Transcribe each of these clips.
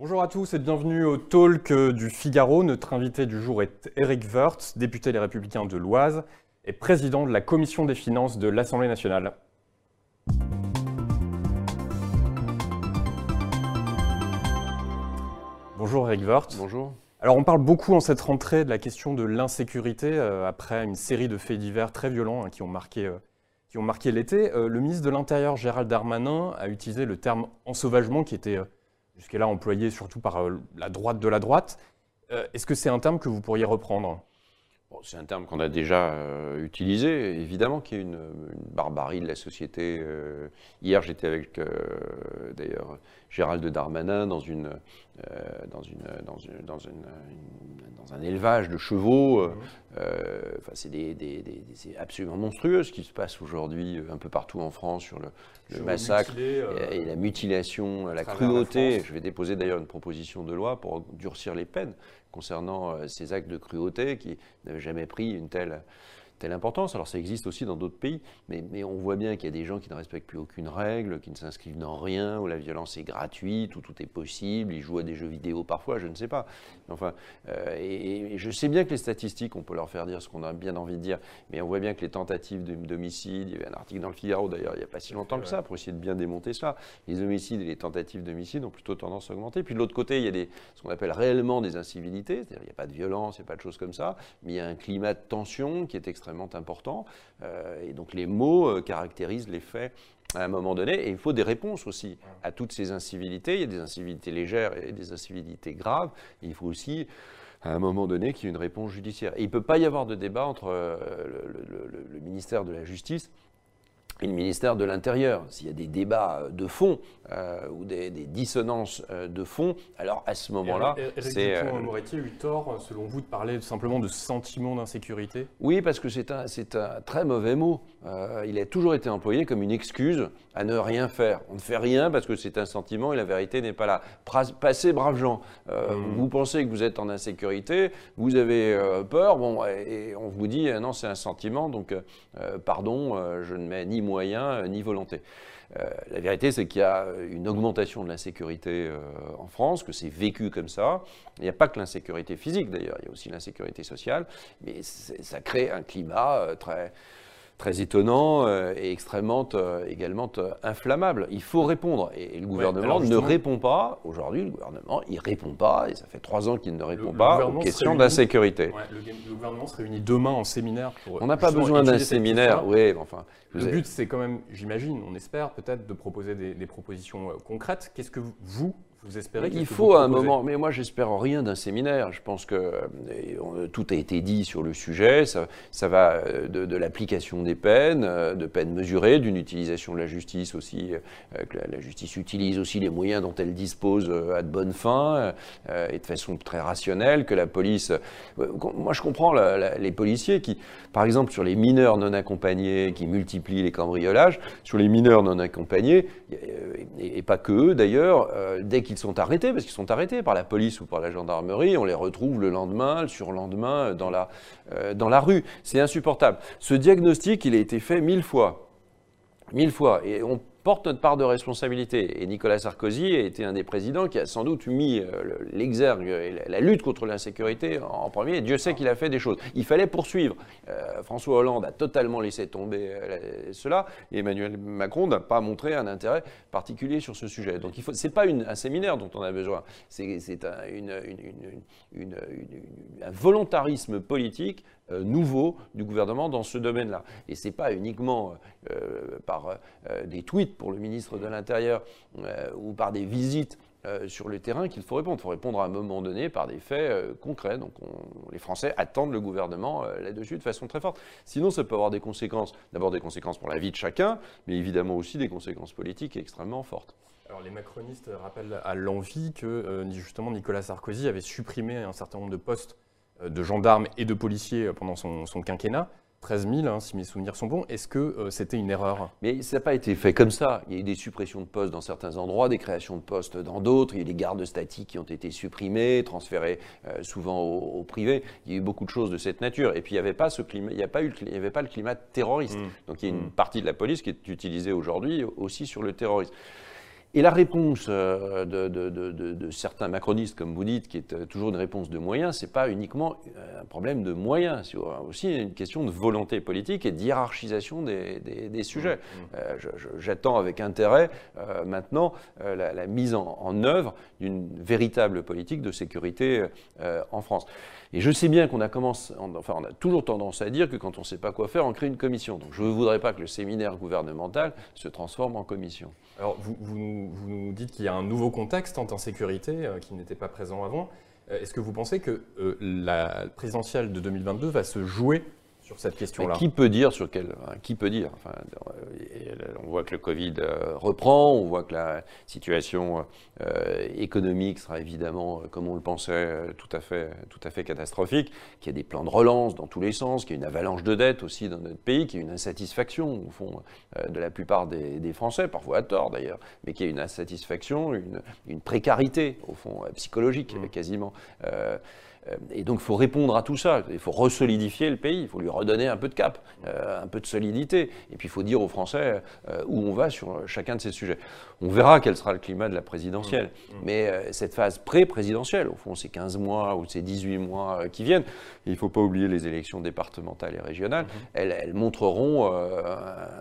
Bonjour à tous et bienvenue au talk du Figaro. Notre invité du jour est Eric Woerth, député Les Républicains de l'Oise et président de la Commission des finances de l'Assemblée nationale. Bonjour Eric Woerth. Bonjour. Alors on parle beaucoup en cette rentrée de la question de l'insécurité euh, après une série de faits divers très violents hein, qui ont marqué, euh, qui ont marqué l'été. Euh, le ministre de l'Intérieur Gérald Darmanin a utilisé le terme ensauvagement qui était jusqu'à-là employé surtout par la droite de la droite. Est-ce que c'est un terme que vous pourriez reprendre? C'est un terme qu'on a déjà utilisé, évidemment qu'il y a une, barbarie de la société. hier, j'étais avec d'ailleurs Gérald Darmanin dans une, euh, dans, une, dans, une, dans, une, dans, un élevage de chevaux. Euh, euh, enfin, c'est absolument monstrueux ce qui se passe aujourd'hui un peu partout en France sur le, le massacre et, la mutilation, la cruauté. Je vais déposer d'ailleurs une proposition de loi pour durcir les peines concernant ces actes de cruauté qui n'avaient jamais pris une telle telle importance. Alors ça existe aussi dans d'autres pays, mais, mais, on voit bien qu'il y a des gens qui ne respectent plus aucune règle, qui ne s'inscrivent dans rien, où la violence est gratuite, où tout est possible, ils jouent à des jeux vidéo parfois, je ne sais pas. Enfin, euh, et, je sais bien que les statistiques, on peut leur faire dire ce qu'on a bien envie de dire, mais on voit bien que les tentatives d'homicide, il y avait un article dans le Figaro d'ailleurs, il n'y a pas si longtemps que ça, pour essayer de bien démonter ça, les homicides et les tentatives d'homicide ont plutôt tendance à augmenter. Puis de l'autre côté, il y a des, ce qu'on appelle réellement des incivilités, c'est-à-dire il n'y a pas de violence, il n'y a pas de choses comme ça, mais il y a un climat de tension qui est extrêmement important. Euh, et donc les mots euh, caractérisent les faits à un moment donné, et il faut des réponses aussi à toutes ces incivilités. Il y a des incivilités légères et des incivilités graves. il faut aussi, à un moment donné, qu'il y ait une réponse judiciaire. Il ne peut pas y avoir de débat entre euh, le ministère de la Justice et le ministère de l'Intérieur. S'il y a des débats de fond euh, ou des, dissonances euh, de fond, alors à ce moment-là, c'est... Euh, Moretti a eu tort, selon vous, de parler simplement de sentiment d'insécurité? Oui, parce que c'est un, un, très mauvais mot. Il a toujours été employé comme une excuse à ne rien faire. On ne fait rien parce que c'est un sentiment et la vérité n'est pas là. Passez, braves gens. Hmm. Vous pensez que vous êtes en insécurité, vous avez peur, bon, et on vous dit, non, c'est un sentiment, donc pardon, je ne mets ni moyens euh, ni volonté. Euh, la vérité, c'est qu'il y a une augmentation de l'insécurité euh, en France, que c'est vécu comme ça. Il n'y a pas que l'insécurité physique, d'ailleurs, il y a aussi l'insécurité sociale, mais ça crée un climat très très étonnant euh, et extrêmement euh, également euh, inflammable. Il faut répondre. Et, le gouvernement ne répond pas. Aujourd'hui, le gouvernement, il répond pas. Et ça fait trois ans qu'il ne répond pas aux questions d'insécurité. le, gouvernement se réunit demain en séminaire pour. On n'a pas besoin d'un séminaire, oui, enfin. Le but, c'est quand même, j'imagine, on espère peut-être, de proposer des, des propositions concrètes. Qu'est-ce que vous, vous espérez Il faut à un moment, mais moi j'espère rien d'un séminaire. Je pense que euh, tout a été dit sur le sujet. Ça, ça va euh, de, l'application des peines, euh, de peines mesurées, d'une utilisation de la justice aussi. que la, justice utilise aussi les moyens dont elle dispose à de bonnes fins et de façon très rationnelle. Que la police, moi je comprends les policiers qui, par exemple, sur les mineurs non accompagnés, qui multiplient les cambriolages, sur les mineurs non accompagnés, et, et pas que eux d'ailleurs, dès qu'ils sont arrêtés, parce qu'ils sont arrêtés par la police ou par la gendarmerie, on les retrouve le lendemain, le surlendemain dans la, euh, dans la rue. C'est insupportable. Ce diagnostic, il a été fait mille fois. Mille fois. Et on porte notre part de responsabilité. Et Nicolas Sarkozy a été un des présidents qui a sans doute mis euh, l'exergue et la lutte contre l'insécurité en premier. Et Dieu sait qu'il a fait des choses. Il fallait poursuivre. Euh, François Hollande a totalement laissé tomber euh, cela. Et Emmanuel Macron n'a pas montré un intérêt particulier sur ce sujet. Donc ce n'est pas un séminaire dont on a besoin. C'est un, volontarisme politique nouveau du gouvernement dans ce domaine-là. Et ce n'est pas uniquement euh, par euh, des tweets pour le ministre de l'Intérieur ou par des visites sur le terrain qu'il faut répondre. Il faut répondre à un moment donné par des faits concrets. Donc les Français attendent le gouvernement là-dessus de façon très forte. Sinon, ça peut avoir des conséquences, d'abord des conséquences pour la vie de chacun, mais évidemment aussi des conséquences politiques extrêmement fortes. Alors les macronistes rappellent à l'envie que justement Nicolas Sarkozy avait supprimé un certain nombre de postes euh, de gendarmes et de policiers pendant son, quinquennat. 13 000, hein, si mes souvenirs sont bons. Est-ce que euh, c'était une erreur? Mais ça n'a pas été fait comme ça. Il y a eu des suppressions de postes dans certains endroits, des créations de postes dans d'autres. Il y a eu des gardes statiques qui ont été supprimés, transférés euh, souvent au, privé. Il y a eu beaucoup de choses de cette nature. Et puis il n'y avait pas ce climat, il n'y pas eu, il avait pas le climat terroriste. Mmh. Donc il y a une mmh. partie de la police qui est utilisée aujourd'hui aussi sur le terrorisme. Et la réponse euh, de, certains macronistes, comme vous dites, qui est euh, toujours une réponse de moyens, ce n'est pas uniquement euh, un problème de moyens, c'est aussi une question de volonté politique et d'hierarchisation des, sujets. Mmh, mmh. J'attends avec intérêt maintenant la, mise en, en œuvre d'une véritable politique de sécurité en France. Et je sais bien qu'on a toujours tendance à dire que quand on ne sait pas quoi faire, on crée une commission. Donc je ne voudrais pas que le séminaire gouvernemental se transforme en commission. Alors vous, nous dites qu'il y a un nouveau contexte en sécurité euh, qui n'était pas présent avant. Euh, est-ce que vous pensez que euh, la présidentielle de 2022 va se jouer sur cette question-là. Qui peut dire sur quel hein, Qui peut dire enfin, On voit que le Covid euh, reprend, on voit que la situation euh, économique sera évidemment, euh, comme on le pensait, tout à fait, tout à fait catastrophique, qu'il y a des plans de relance dans tous les sens, qu'il y a une avalanche de dettes aussi dans notre pays, qu'il y a une insatisfaction au fond de la plupart des, Français, parfois à tort d'ailleurs, mais qu'il y a une insatisfaction, une, une, précarité au fond psychologique mmh. quasiment. Euh, et donc il faut répondre à tout ça, il faut resolidifier le pays, il faut lui redonner un peu de cap, euh, un peu de solidité, et puis il faut dire aux Français euh, où on va sur chacun de ces sujets. On verra quel sera le climat de la présidentielle, mmh. Mmh. mais cette phase pré-présidentielle, au fond ces 15 mois ou ces 18 mois qui viennent, il ne faut pas oublier les élections départementales et régionales, mmh. elles, montreront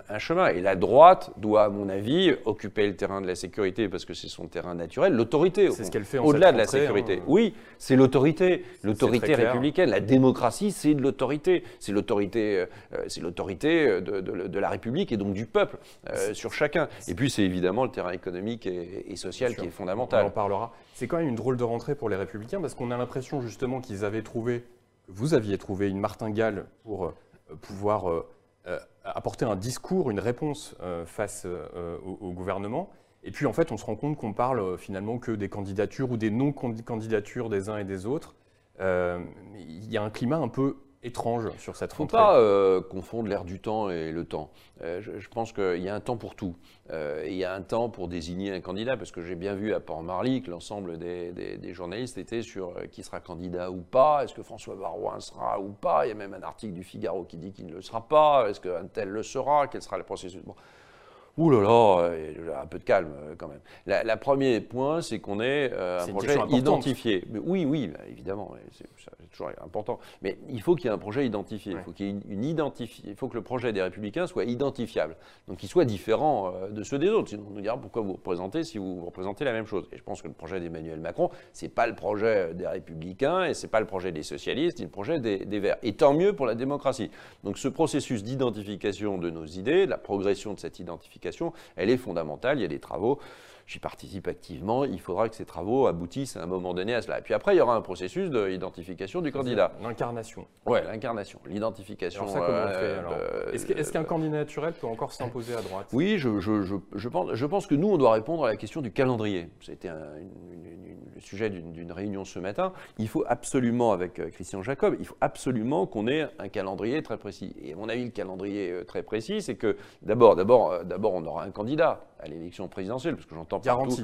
un chemin. Et la droite doit, à mon avis, occuper le terrain de la sécurité parce que c'est son terrain naturel, l'autorité, c'est ce qu'elle fait au-delà de la sécurité. Hein. Oui, c'est l'autorité. L'autorité républicaine, la démocratie, c'est de l'autorité. C'est l'autorité, euh, c'est l'autorité de, la République et donc du peuple euh, sur chacun. Et puis c'est évidemment le terrain économique et, social qui est fondamental. On en parlera. C'est quand même une drôle de rentrée pour les Républicains parce qu'on a l'impression justement qu'ils avaient trouvé, vous aviez trouvé une martingale pour euh, pouvoir apporter un discours, une réponse face au, gouvernement. Et puis en fait, on se rend compte qu'on parle finalement que des candidatures ou des non-candidatures des uns et des autres. Euh, il y a un climat un peu étrange sur cette rentrée. Il ne faut pas euh, confondre l'air du temps et le temps. Euh, je, pense qu'il y a un temps pour tout. il y a un temps pour désigner un candidat, parce que j'ai bien vu à Port-Marly que l'ensemble des, journalistes étaient sur qui sera candidat ou pas, est-ce que François Barouin sera ou pas. Il y a même un article du Figaro qui dit qu'il ne le sera pas, est-ce qu'un tel le sera, quel sera le processus? Ouh là là, un peu de calme euh, quand même. La, la premier point, c'est qu'on est euh, un projet identifié. oui, oui, bah, évidemment, c'est toujours important. Mais il faut qu'il y ait un projet identifié. Il faut qu'il ait une, Il faut que le projet des Républicains soit identifiable. Donc qu'il soit différent euh, de ceux des autres. Sinon, on nous dira pourquoi vous représentez si vous représentez la même chose. Et je pense que le projet d'Emmanuel Macron, c'est pas le projet des Républicains et c'est pas le projet des socialistes, c'est le projet des, des Verts. Et tant mieux pour la démocratie. Donc ce processus d'identification de nos idées, la progression de cette identification elle est fondamentale. Il y a des travaux j'y participe activement. Il faudra que ces travaux aboutissent à un moment donné à cela. Et puis après, il y aura un processus d'identification du candidat. L'incarnation. Oui, l'incarnation, l'identification. Euh, est-ce qu'un candidat naturel peut encore s'imposer à droite? Oui, je, je, je, pense, je pense que nous, on doit répondre à la question du calendrier. C'était le sujet d'une réunion ce matin. Il faut absolument, avec euh, Christian Jacob, il faut absolument qu'on ait un calendrier très précis. Et à mon avis, le calendrier euh, très précis, c'est que d'abord, d'abord, d'abord, on aura un candidat à l'élection présidentielle, parce que j'entends Garantie.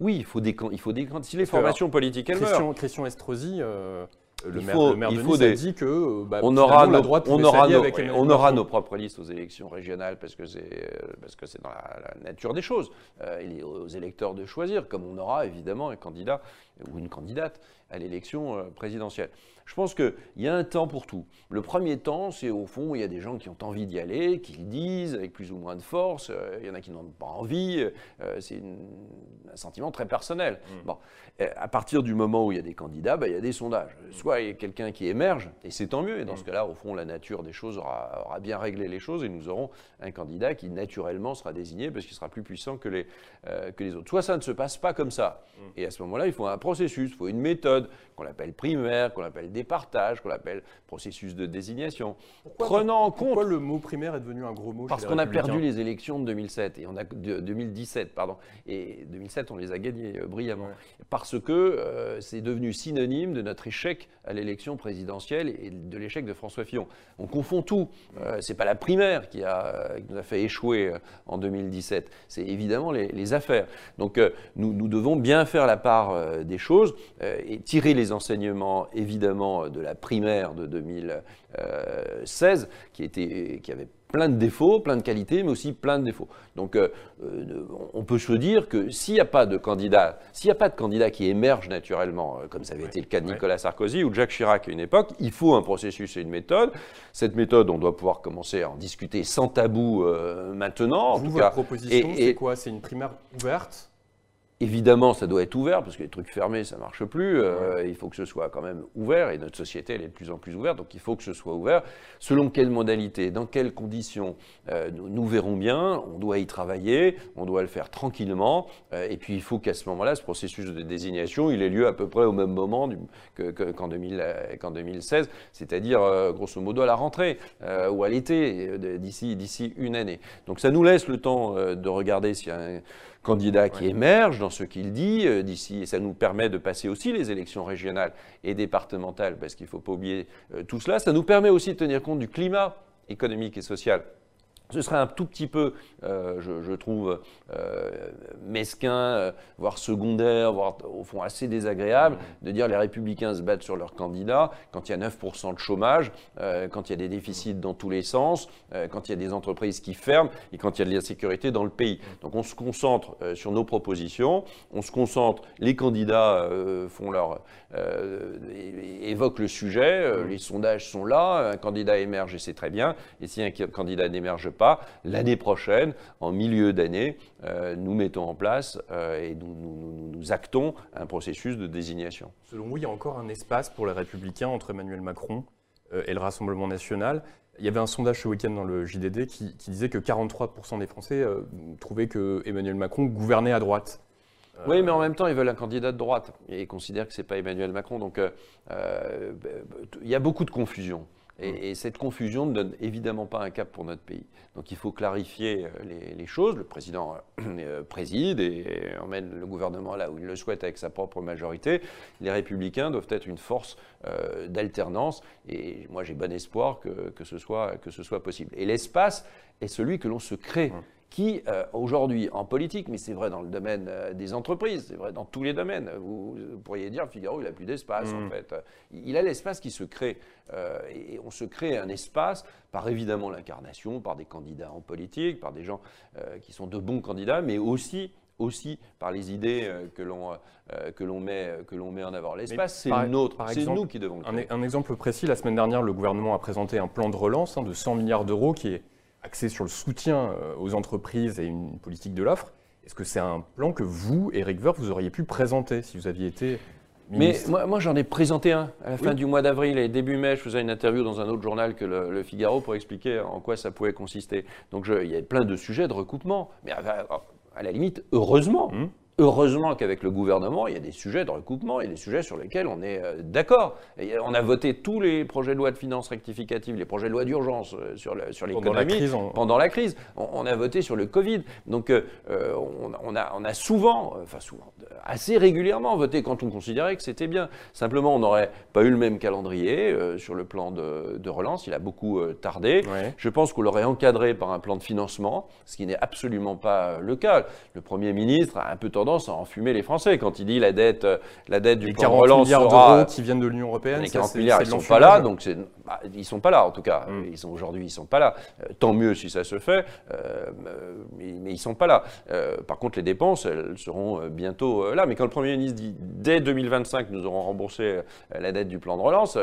Oui, il faut des, il faut des si les formations politiques elles Christian, Christian Estrosi, euh, le, maire, le, maire, de Nice a dit que euh, bah, on aura, nos, droite on aura, nos, on aura nos propres listes aux élections régionales parce que c'est euh, parce que c'est dans la, nature des choses. il est aux électeurs de choisir, comme on aura évidemment un candidat ou une candidate à l'élection présidentielle. Je pense qu'il y a un temps pour tout. Le premier temps, c'est au fond, il y a des gens qui ont envie d'y aller, qui le disent avec plus ou moins de force. Euh, il y en a qui n'ont pas envie. Euh, c'est un sentiment très personnel. Mm. Bon. À partir du moment où il y a des candidats, bah, il y a des sondages. Soit il y a quelqu'un qui émerge, et c'est tant mieux. Et dans mm. ce cas-là, au fond, la nature des choses aura, bien réglé les choses, et nous aurons un candidat qui naturellement sera désigné parce qu'il sera plus puissant que les, euh, que les autres. Soit ça ne se passe pas comme ça. Mm. Et à ce moment-là, il faut un processus, il faut une méthode qu'on appelle primaire, qu'on appelle des partages, qu'on appelle processus de désignation. Prenant en compte. Pourquoi le mot primaire est devenu un gros mot Parce qu'on a perdu les élections de 2007 et on a de 2017 pardon et 2007 on les a gagnées euh, brillamment parce que euh, c'est devenu synonyme de notre échec à l'élection présidentielle et de l'échec de François Fillon. On confond tout. Euh, c'est pas la primaire qui, a, nous a fait échouer en 2017. C'est évidemment les, affaires. Donc nous, nous, devons bien faire la part des choses et tirer les enseignements évidemment de la primaire de 2016, qui, était, qui avait plein de défauts, plein de qualités, mais aussi plein de défauts. Donc, euh, euh, on peut se dire que s'il n'y a pas de candidat, s'il n'y a pas de candidat qui émerge naturellement, euh, comme ça avait été le cas de Nicolas Sarkozy ou de Jacques Chirac à une époque, il faut un processus et une méthode. Cette méthode, on doit pouvoir commencer à en discuter sans tabou maintenant. En tout votre proposition, c'est quoi? C'est une primaire ouverte? Évidemment, ça doit être ouvert, parce que les trucs fermés, ça ne marche plus. Euh, il faut que ce soit quand même ouvert, et notre société, elle est de plus en plus ouverte, donc il faut que ce soit ouvert. Selon quelle modalité, dans quelles conditions, euh, nous, verrons bien, on doit y travailler, on doit le faire tranquillement, euh, et puis il faut qu'à ce moment-là, ce processus de désignation, il ait lieu à peu près au même moment qu'en 2016, c'est-à-dire grosso modo à la rentrée, ou à l'été, d'ici une année. Donc ça nous laisse le temps de regarder s'il y a un candidat qui émerge dans ce qu'il dit euh, d'ici, et ça nous permet de passer aussi les élections régionales et départementales, parce qu'il ne faut pas oublier euh, tout cela. Ça nous permet aussi de tenir compte du climat économique et social ce serait un tout petit peu, euh, je, trouve, euh, mesquin, euh, voire secondaire, voire au fond assez désagréable, de dire les républicains se battent sur leurs candidats quand il y a 9% de chômage, quand il y a des déficits dans tous les sens, quand il y a des entreprises qui ferment et quand il y a de l'insécurité dans le pays. Donc on se concentre sur nos propositions, on se concentre, les candidats font leur, évoquent le sujet, les sondages sont là, un candidat émerge et c'est très bien, et si un candidat n'émerge pas, l'année prochaine, en milieu d'année, euh, nous mettons en place euh, et nous, actons un processus de désignation. Selon vous, il y a encore un espace pour les républicains entre Emmanuel Macron euh, et le Rassemblement national? Il y avait un sondage ce week-end dans le JDD qui, disait que 43% des Français trouvaient que Emmanuel Macron gouvernait à droite. Oui, mais en même temps, ils veulent un candidat de droite et ils considèrent que ce n'est pas Emmanuel Macron. Donc, il y a beaucoup de confusion. Et, cette confusion ne donne évidemment pas un cap pour notre pays. Donc il faut clarifier euh, les, choses. Le président euh, euh, préside et emmène le gouvernement là où il le souhaite avec sa propre majorité. Les républicains doivent être une force d'alternance. Et moi j'ai bon espoir que, que, ce soit, que ce soit possible. Et l'espace est celui que l'on se crée. Qui, euh, aujourd'hui, en politique, mais c'est vrai dans le domaine euh, des entreprises, c'est vrai dans tous les domaines, vous, pourriez dire, Figaro, il a plus d'espace, en mm. fait. Il a l'espace qui se crée. Euh, et on se crée un espace par évidemment l'incarnation, par des candidats en politique, par des gens qui sont de bons candidats, mais aussi aussi par les idées que l'on que l'on met que l'on met en avant. L'espace, c'est nôtre, c'est nous qui devons le créer. Un, exemple précis, la semaine dernière, le gouvernement a présenté un plan de relance hein, de 100 milliards d'euros qui est axé sur le soutien euh, aux entreprises et une politique de l'offre. Est-ce que c'est un plan que vous, Eric Woerth, vous auriez pu présenter si vous aviez été Ministre? Mais moi, j'en ai présenté un à la fin du mois d'avril et début mai. Je faisais une interview dans un autre journal que le, Figaro pour expliquer en quoi ça pouvait consister. Donc il y a plein de sujets de recoupement. Mais à, la limite, heureusement. Hum. Heureusement qu'avec le gouvernement, il y a des sujets de recoupement, il y a des sujets sur lesquels on est euh, d'accord. On a voté tous les projets de loi de finances rectificatives, les projets de loi d'urgence euh, sur l'économie pendant la crise. On, a voté sur le Covid. Donc euh, on, a, on, a, souvent, enfin souvent, assez régulièrement voté quand on considérait que c'était bien. Simplement, on n'aurait pas eu le même calendrier sur le plan de, relance. Il a beaucoup tardé. Je pense qu'on l'aurait encadré par un plan de financement, ce qui n'est absolument pas le cas. Le Premier ministre a un peu tendance tendance à enfumer les Français quand il dit la dette, euh, la dette du les plan 40 relance milliards qui viennent de l'Union européenne. Les 40 milliards, ils sont pas là, donc c'est, bah, ils sont pas là en tout cas. Mm. Ils sont aujourd'hui, ils sont pas là. Euh, tant mieux si ça se fait, euh, mais, mais, ils sont pas là. par contre, les dépenses, elles seront bientôt là. Mais quand le Premier ministre dit dès 2025, nous aurons remboursé la dette du plan de relance,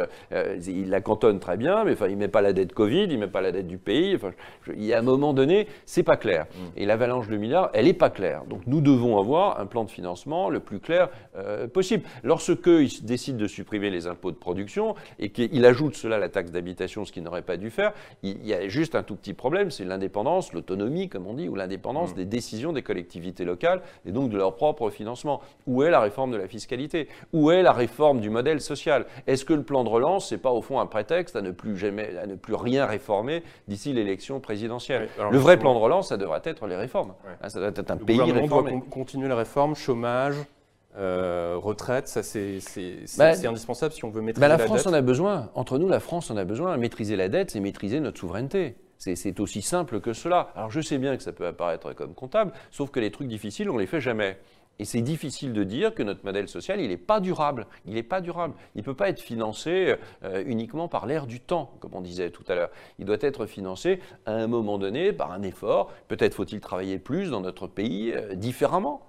il la cantonne très bien, mais enfin, il met pas la dette Covid, il met pas la dette du pays. Enfin, il y a un moment donné, c'est pas clair. Mm. Et l'avalanche de milliards, elle est pas claire. Donc nous devons avoir un plan de financement le plus clair euh, possible. Lorsqu'il décide de supprimer les impôts de production et qu'il ajoute cela à la taxe d'habitation, ce qu'il n'aurait pas dû faire, il y a juste un tout petit problème, c'est l'indépendance, l'autonomie, comme on dit, ou l'indépendance mmh. des décisions des collectivités locales et donc de leur propre financement. Où est la réforme de la fiscalité? Où est la réforme du modèle social? Est-ce que le plan de relance, c'est pas au fond un prétexte à ne plus, jamais, à ne plus rien réformer d'ici l'élection présidentielle? Le vrai plan de relance, ça devrait être les réformes. Hein, ça doit être un pays réformé. Doit continuer la réforme, chômage, euh, retraite, ça c'est bah, indispensable si on veut maîtriser bah, la, la France en a besoin. Entre nous, la France en a besoin. Maîtriser la dette, c'est maîtriser notre souveraineté. C'est aussi simple que cela. Alors je sais bien que ça peut apparaître comme comptable, sauf que les trucs difficiles, on les fait jamais. Et c'est difficile de dire que notre modèle social, il n'est pas durable. Il n'est pas durable. Il ne peut pas être financé euh, uniquement par l'air du temps, comme on disait tout à l'heure. Il doit être financé à un moment donné par un effort. Peut-être faut-il travailler plus dans notre pays euh, différemment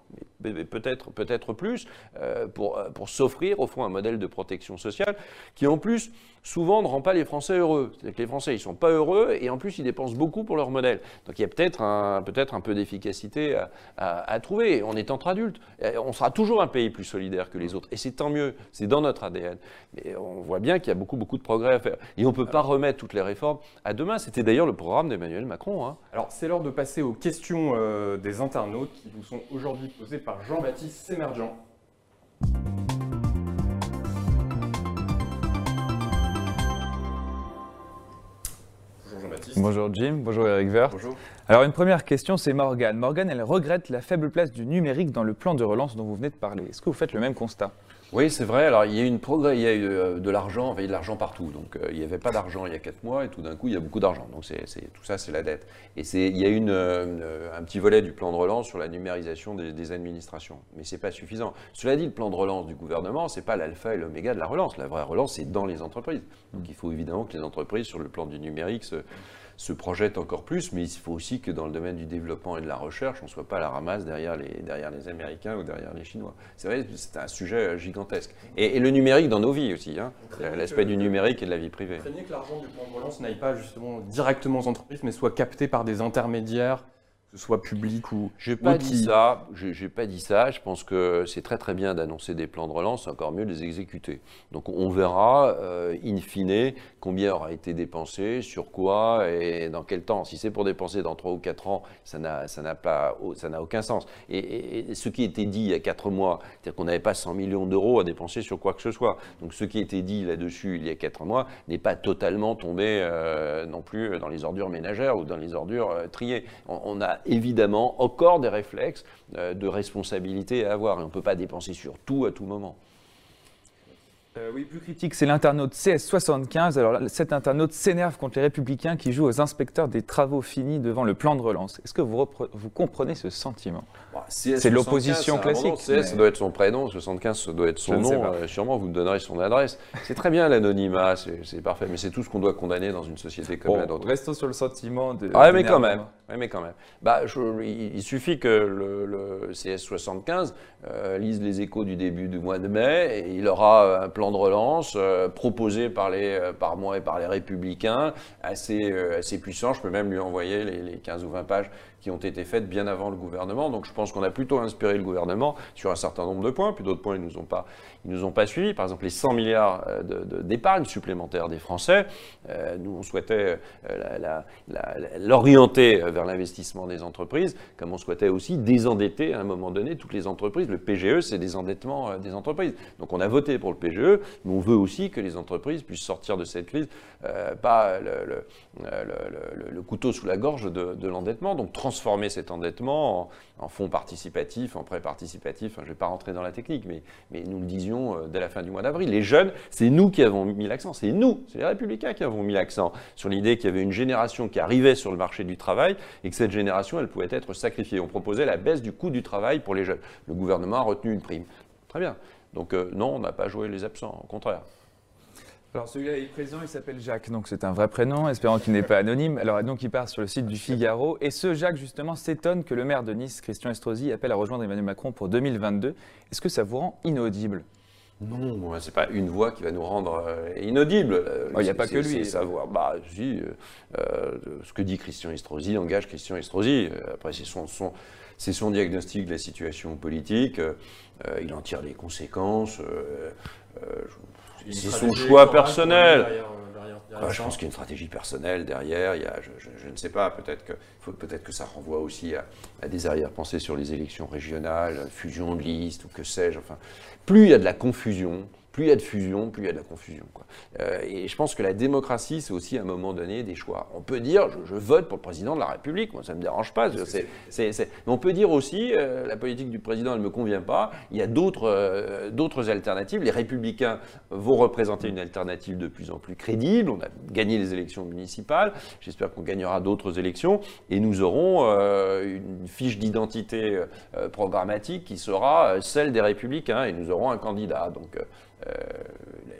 peut-être peut-être plus, euh, pour, euh, pour s'offrir au fond un modèle de protection sociale qui en plus souvent ne rend pas les Français heureux. C'est-à-dire que les Français ils sont pas heureux et en plus ils dépensent beaucoup pour leur modèle. Donc il y a peut-être un, peut-être un peu d'efficacité à, à, trouver. On est entre adultes, on sera toujours un pays plus solidaire que les autres et c'est tant mieux. C'est dans notre ADN. Mais on voit bien qu'il y a beaucoup beaucoup de progrès à faire et on peut pas remettre toutes les réformes à demain. C'était d'ailleurs le programme d'Emmanuel Macron. Hein. Alors c'est l'heure de passer aux questions euh, des internautes qui vous sont aujourd'hui posées par Jean-Baptiste Sémergent. Bonjour Jean-Baptiste. Bonjour Jim, bonjour Eric Vert. Bonjour. Alors une première question, c'est Morgane. Morgane, elle regrette la faible place du numérique dans le plan de relance dont vous venez de parler. Est-ce que vous faites le même constat? Oui, c'est vrai. Alors, il y a eu une progrès, il y a eu euh, de l'argent, de l'argent partout. Donc, euh, il n'y avait pas d'argent il y a 4 mois et tout d'un coup, il y a beaucoup d'argent. Donc, tout ça, c'est la dette. Et il y a une, euh, un petit volet du plan de relance sur la numérisation des, administrations. Mais ce n'est pas suffisant. Cela dit, le plan de relance du gouvernement, ce n'est pas l'alpha et l'oméga de la relance. La vraie relance, c'est dans les entreprises. Donc, il faut évidemment que les entreprises, sur le plan du numérique, se, se projette encore plus, mais il faut aussi que dans le domaine du développement et de la recherche, on ne soit pas à la ramasse derrière les, derrière les Américains ou derrière les Chinois. C'est vrai, c'est un sujet euh, gigantesque. Et, le numérique dans nos vies aussi, hein. l'aspect du numérique et de la vie privée. Craignez que l'argent du plan de relance n'aille pas justement directement aux entreprises, mais soit capté par des intermédiaires soit public ou. J'ai pas dit ça. J'ai pas dit ça. Je pense que c'est très très bien d'annoncer des plans de relance, encore mieux de les exécuter. Donc on verra euh, in fine combien aura été dépensé, sur quoi et dans quel temps. Si c'est pour dépenser dans 3 ou 4 ans, ça n'a ça n'a pas ça n'a aucun sens. Et, ce qui était dit il y a 4 mois, c'est-à-dire qu'on n'avait pas 100 millions d'euros à dépenser sur quoi que ce soit. Donc ce qui était dit là-dessus il y a 4 mois n'est pas totalement tombé euh, non plus dans les ordures ménagères ou dans les ordures euh, triées. On, on a évidemment encore des réflexes euh, de responsabilité à avoir. On ne peut pas dépenser sur tout à tout moment. Euh, oui, plus critique, c'est l'internaute CS75. Alors cet internaute s'énerve contre les républicains qui jouent aux inspecteurs des travaux finis devant le plan de relance. Est-ce que vous, vous comprenez ce sentiment? Bah, C'est l'opposition classique. CS, ça doit être son prénom, 75, ça doit être son nom. Euh, sûrement, vous me donnerez son adresse. C'est très bien l'anonymat, c'est parfait, mais c'est tout ce qu'on doit condamner dans une société comme la nôtre. Restons sur le sentiment de. Ah, mais quand même. mais quand même. Bah, il, suffit que le, CS75 euh, lise les échos du début du mois de mai et il aura un plan de relance euh, proposé par, les, euh, par moi et par les républicains, assez, euh, assez puissant. Je peux même lui envoyer les, les 15 ou 20 pages qui ont été faites bien avant le gouvernement. Donc je pense qu'on a plutôt inspiré le gouvernement sur un certain nombre de points, puis d'autres points, ils ne nous, ont pas, nous ont pas suivis. Par exemple, les 100 milliards d'épargne de, supplémentaire des Français, nous, on souhaitait l'orienter vers l'investissement des entreprises, comme on souhaitait aussi désendetter à un moment donné toutes les entreprises. Le PGE, c'est des endettements des entreprises. Donc on a voté pour le PGE, mais on veut aussi que les entreprises puissent sortir de cette crise, euh, pas le, le, couteau sous la gorge de, l'endettement, donc transformer cet endettement en, fonds participatifs, en prêts participatifs. je ne vais pas rentrer dans la technique, mais, mais nous le disions euh, dès la fin du mois d'avril. Les jeunes, c'est nous qui avons mis l'accent, c'est nous, c'est les républicains qui avons mis l'accent sur l'idée qu'il y avait une génération qui arrivait sur le marché du travail et que cette génération, elle pouvait être sacrifiée. On proposait la baisse du coût du travail pour les jeunes. Le gouvernement a retenu une prime. Très bien. Donc euh, non, on n'a pas joué les absents, au contraire. Alors celui-là est présent, il s'appelle Jacques, donc c'est un vrai prénom, espérant qu'il n'est pas anonyme. Alors donc il part sur le site du Figaro, et ce Jacques justement s'étonne que le maire de Nice, Christian Estrosi, appelle à rejoindre Emmanuel Macron pour 2022. Est-ce que ça vous rend inaudible? Non, c'est pas une voix qui va nous rendre euh, inaudible. Il n'y a pas que lui. savoir. Bah, si, ce que dit Christian Estrosi engage Christian Estrosi. Après, c'est son, son, son, diagnostic de la situation politique. Euh, il en tire les conséquences. Euh, euh, c'est son choix personnel. Ah, je pense qu'il y a une stratégie personnelle derrière. Il y a, je, ne sais pas, peut-être que, peut que ça renvoie aussi à, des arrière-pensées sur les élections régionales, fusion de listes ou que sais-je. Enfin, plus il y a de la confusion, plus il y a de fusion, plus il y a de la confusion. Quoi. Euh, et je pense que la démocratie, c'est aussi à un moment donné des choix. On peut dire, je, vote pour le président de la République, moi ça ne me dérange pas. Mais on peut dire aussi, euh, la politique du président, elle ne me convient pas. Il y a d'autres euh, d'autres alternatives. Les républicains vont représenter une alternative de plus en plus crédible. On a gagné les élections municipales. J'espère qu'on gagnera d'autres élections. Et nous aurons une fiche d'identité programmatique qui sera celle des républicains. Et nous aurons un candidat. Donc,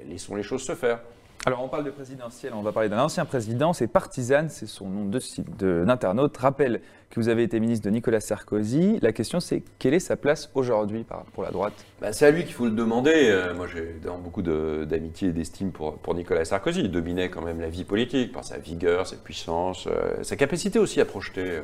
laissons les choses se faire. Alors on parle de présidentiel, on va parler d'un ancien président, c'est Partisane, c'est son nom d'internaute. De, Rappelle que vous avez été ministre de Nicolas Sarkozy. La question c'est quelle est sa place aujourd'hui pour la droite? Bah, C'est à lui qu'il faut le demander. Euh, moi j'ai beaucoup d'amitié et d'estime pour, pour, Nicolas Sarkozy. Il dominait quand même la vie politique par sa vigueur, sa puissance, euh, sa capacité aussi à projeter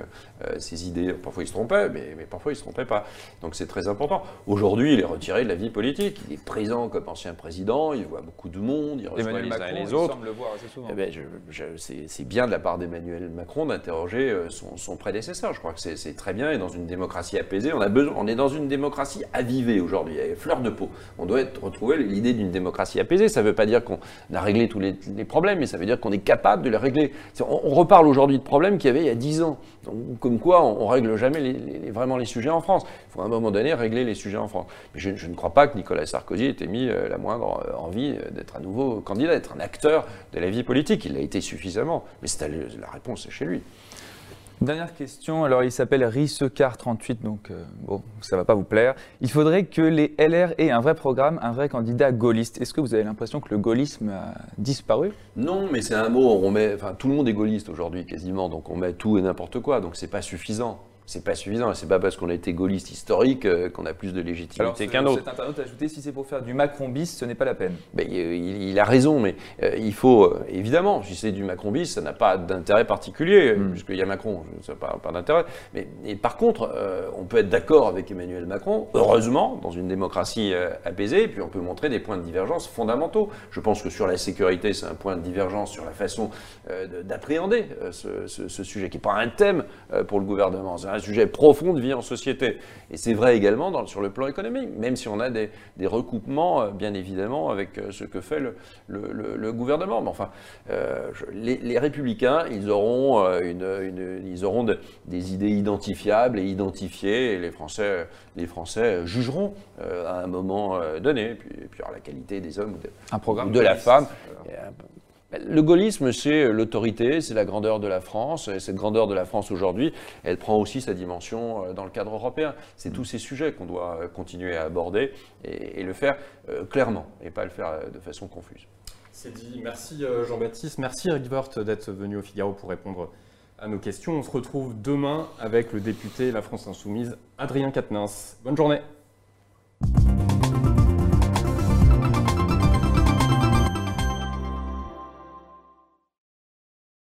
ses idées. Parfois il se trompait, mais, mais parfois il ne se trompait pas. Donc c'est très important. Aujourd'hui il est retiré de la vie politique. Il est présent comme ancien président, il voit beaucoup de monde, il reçoit les les autres. Le voir assez souvent. Eh ben, c'est bien de la part d'Emmanuel Macron d'interroger euh, son, prédécesseur. Je crois que c'est très bien. Et dans une démocratie apaisée, on, a besoin, on est dans une démocratie avivée aujourd'hui, fleur de peau. On doit être, retrouver l'idée d'une démocratie apaisée. Ça ne veut pas dire qu'on a réglé tous les, problèmes, mais ça veut dire qu'on est capable de les régler. On, reparle aujourd'hui de problèmes qu'il y avait il y a 10 ans. comme quoi, on, ne règle jamais les, vraiment les sujets en France. Il faut à un moment donné régler les sujets en France. Mais je, ne crois pas que Nicolas Sarkozy ait mis euh, la moindre euh, envie d'être à nouveau candidat, d'être un acteur de la vie politique. Il l'a été suffisamment, mais la réponse est chez lui. Dernière question, alors il s'appelle Rissecar38, donc euh, bon, ça va pas vous plaire. Il faudrait que les LR aient un vrai programme, un vrai candidat gaulliste. Est-ce que vous avez l'impression que le gaullisme a disparu? Non, mais c'est un mot, on met, enfin tout le monde est gaulliste aujourd'hui quasiment, donc on met tout et n'importe quoi, donc c'est pas suffisant c'est pas suffisant. C'est pas parce qu'on a été gaulliste historique euh, qu'on a plus de légitimité qu'un autre. Cet internaute a ajouté si c'est pour faire du Macron bis, ce n'est pas la peine. Ben, il, a raison, mais euh, il faut euh, évidemment, si c'est du Macron bis, ça n'a pas d'intérêt particulier, mm. puisqu'il y a Macron, ça n'a pas, pas d'intérêt. Mais et par contre, on peut être d'accord avec Emmanuel Macron, heureusement, dans une démocratie apaisée, et puis on peut montrer des points de divergence fondamentaux. Je pense que sur la sécurité, c'est un point de divergence sur la façon d'appréhender ce, ce, sujet, qui n'est pas un thème pour le gouvernement sujet profond de vie en société. Et c'est vrai également dans, sur le plan économique, même si on a des, recoupements, euh, bien évidemment, avec euh, ce que fait le, gouvernement. Mais enfin, euh, les, républicains, ils auront, une, ils auront des idées identifiables et identifiées, et les Français, les Français jugeront à un moment donné. Et puis, puis alors, la qualité des hommes ou de, un programme de la femme. Le gaullisme, c'est l'autorité, c'est la grandeur de la France. Et cette grandeur de la France aujourd'hui, elle prend aussi sa dimension euh, dans le cadre européen. C'est tous ces sujets qu'on doit euh, continuer à aborder et, le faire euh, clairement et pas le faire de façon confuse. C'est dit. Merci Jean-Baptiste. Merci Eric d'être venu au Figaro pour répondre à nos questions. On se retrouve demain avec le député La France Insoumise, Adrien Quatennens. Bonne journée.